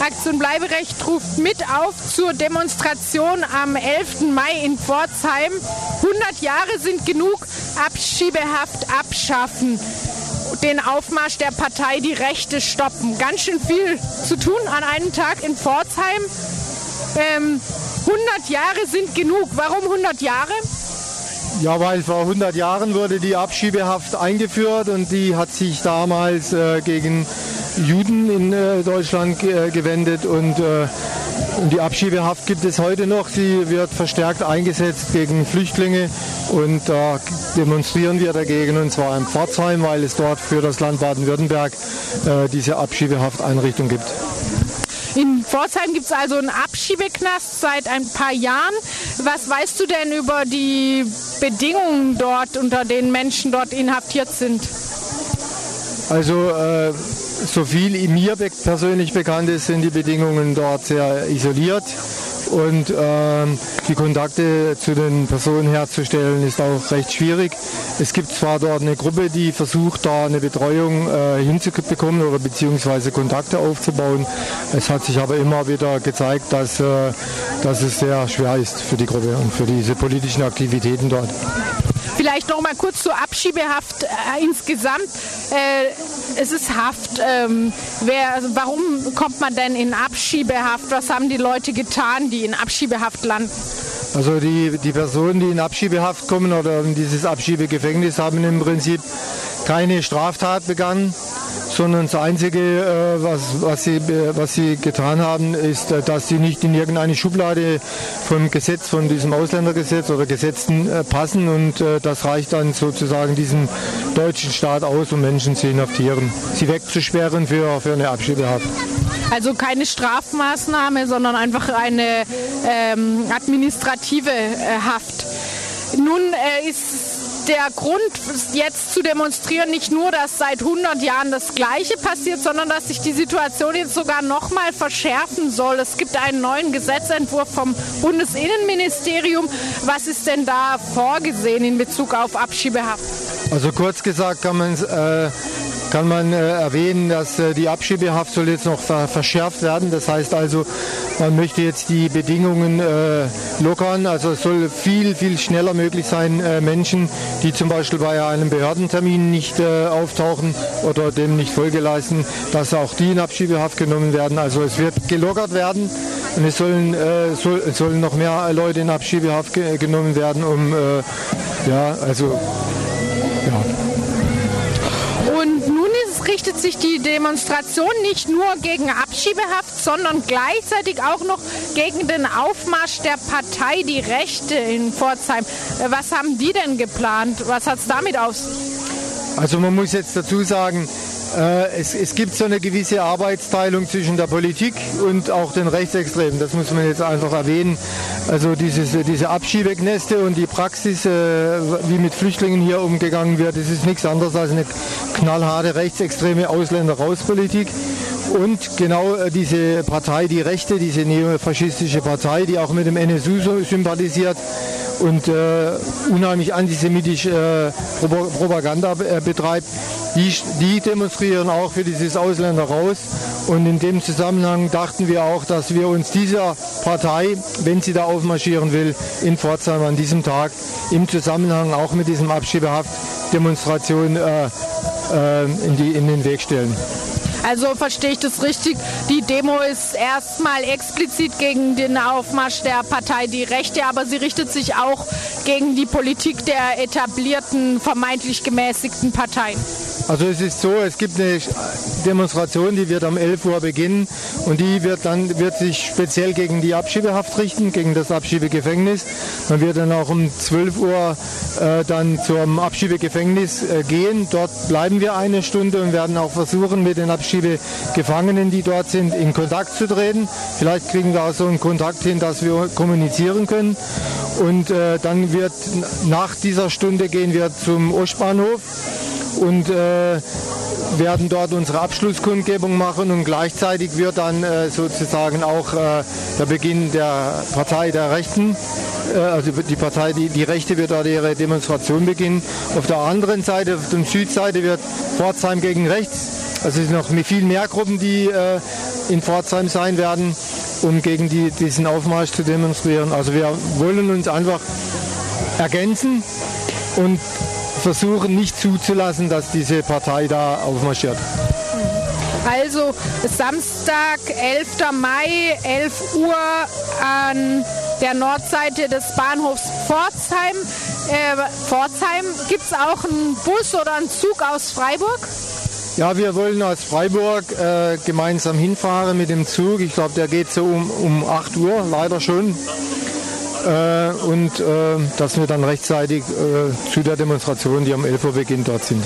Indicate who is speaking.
Speaker 1: Aktion Bleiberecht ruft mit auf zur Demonstration am 11. Mai in Pforzheim. 100 Jahre sind genug, Abschiebehaft abschaffen den Aufmarsch der Partei Die Rechte stoppen. Ganz schön viel zu tun an einem Tag in Pforzheim. Ähm, 100 Jahre sind genug. Warum 100 Jahre?
Speaker 2: Ja, weil vor 100 Jahren wurde die Abschiebehaft eingeführt und die hat sich damals äh, gegen Juden in äh, Deutschland äh, gewendet und äh, die Abschiebehaft gibt es heute noch. Sie wird verstärkt eingesetzt gegen Flüchtlinge und da demonstrieren wir dagegen und zwar in Pforzheim, weil es dort für das Land Baden-Württemberg diese Abschiebehafteinrichtung gibt.
Speaker 1: In Pforzheim gibt es also einen Abschiebeknast seit ein paar Jahren. Was weißt du denn über die Bedingungen dort, unter denen Menschen dort inhaftiert sind?
Speaker 2: Also äh, so viel mir persönlich bekannt ist, sind die Bedingungen dort sehr isoliert und ähm, die Kontakte zu den Personen herzustellen ist auch recht schwierig. Es gibt zwar dort eine Gruppe, die versucht, da eine Betreuung äh, hinzubekommen oder beziehungsweise Kontakte aufzubauen. Es hat sich aber immer wieder gezeigt, dass, äh, dass es sehr schwer ist für die Gruppe und für diese politischen Aktivitäten dort.
Speaker 1: Vielleicht noch mal kurz zur Abschiebehaft äh, insgesamt. Äh, es ist Haft. Ähm, wer, also warum kommt man denn in Abschiebehaft? Was haben die Leute getan, die in Abschiebehaft landen?
Speaker 2: Also die, die Personen, die in Abschiebehaft kommen oder in dieses Abschiebegefängnis haben im Prinzip keine Straftat begangen sondern das Einzige, äh, was, was, sie, was sie getan haben, ist, äh, dass sie nicht in irgendeine Schublade vom Gesetz, von diesem Ausländergesetz oder Gesetzen äh, passen und das reicht dann sozusagen diesem deutschen Staat aus, um Menschen zu inhaftieren, sie wegzusperren für, für eine Abschiebehaft.
Speaker 1: Also keine Strafmaßnahme, sondern einfach eine ähm, administrative äh, Haft. Nun äh, ist der Grund, jetzt zu demonstrieren, nicht nur, dass seit 100 Jahren das Gleiche passiert, sondern dass sich die Situation jetzt sogar noch mal verschärfen soll. Es gibt einen neuen Gesetzentwurf vom Bundesinnenministerium. Was ist denn da vorgesehen in Bezug auf Abschiebehaft?
Speaker 2: Also kurz gesagt kann man äh, kann man äh, erwähnen, dass äh, die Abschiebehaft soll jetzt noch ver verschärft werden. Das heißt also, man möchte jetzt die Bedingungen äh, lockern. Also es soll viel, viel schneller möglich sein, Menschen, die zum Beispiel bei einem Behördentermin nicht auftauchen oder dem nicht Folge leisten, dass auch die in Abschiebehaft genommen werden. Also es wird gelockert werden und es sollen, soll, sollen noch mehr Leute in Abschiebehaft ge genommen werden, um ja, also ja
Speaker 1: richtet sich die Demonstration nicht nur gegen Abschiebehaft, sondern gleichzeitig auch noch gegen den Aufmarsch der Partei Die Rechte in Pforzheim. Was haben die denn geplant? Was hat es damit auf?
Speaker 2: Also man muss jetzt dazu sagen, äh, es, es, gibt so eine gewisse Arbeitsteilung zwischen der Politik und auch den Rechtsextremen. Das muss man jetzt einfach erwähnen. Also dieses, diese Abschiebegneste und die Praxis, äh, wie mit Flüchtlingen hier umgegangen wird, das ist nichts anderes als eine knallharte rechtsextreme Ausländer-Raus-Politik. Und genau äh, diese Partei, die Rechte, diese neofaschistische Partei, die auch mit dem NSU sympathisiert und äh, unheimlich antisemitisch äh, Propaganda äh, betreibt, die, die demonstrieren auch für dieses Ausländer raus. Und in dem Zusammenhang dachten wir auch, dass wir uns dieser Partei, wenn sie da aufmarschieren will, in Pforzheim an diesem Tag im Zusammenhang auch mit diesem Abschiebehaft-Demonstration äh, äh, in, in den Weg stellen.
Speaker 1: Also verstehe ich das richtig? Die Demo ist erstmal explizit gegen den Aufmarsch der Partei Die Rechte, aber sie richtet sich auch gegen die Politik der etablierten, vermeintlich gemäßigten Parteien.
Speaker 2: Also es ist so, es gibt eine Demonstration, die wird am 11 Uhr beginnen und die wird dann wird sich speziell gegen die Abschiebehaft richten, gegen das Abschiebegefängnis. Man wird dann auch um 12 Uhr äh, dann zum Abschiebegefängnis äh, gehen. Dort bleiben wir eine Stunde und werden auch versuchen, mit den Abschiebegefangenen, die dort sind, in Kontakt zu treten. Vielleicht kriegen wir auch so einen Kontakt hin, dass wir kommunizieren können. Und äh, dann wird nach dieser Stunde gehen wir zum Ostbahnhof und äh, werden dort unsere Abschlusskundgebung machen und gleichzeitig wird dann äh, sozusagen auch äh, der Beginn der Partei der Rechten, äh, also die Partei, die, die Rechte wird dort ihre Demonstration beginnen. Auf der anderen Seite, auf der Südseite wird Pforzheim gegen rechts, also es sind noch viel mehr Gruppen, die äh, in Pforzheim sein werden, um gegen die, diesen Aufmarsch zu demonstrieren. Also wir wollen uns einfach ergänzen und versuchen nicht zuzulassen, dass diese Partei da aufmarschiert.
Speaker 1: Also Samstag, 11. Mai, 11 Uhr an der Nordseite des Bahnhofs Pforzheim. Äh, Pforzheim. Gibt es auch einen Bus oder einen Zug aus Freiburg?
Speaker 2: Ja, wir wollen aus Freiburg äh, gemeinsam hinfahren mit dem Zug. Ich glaube, der geht so um, um 8 Uhr, leider schon. Äh, und äh, dass wir dann rechtzeitig äh, zu der Demonstration, die um 11 Uhr beginnt, dort sind.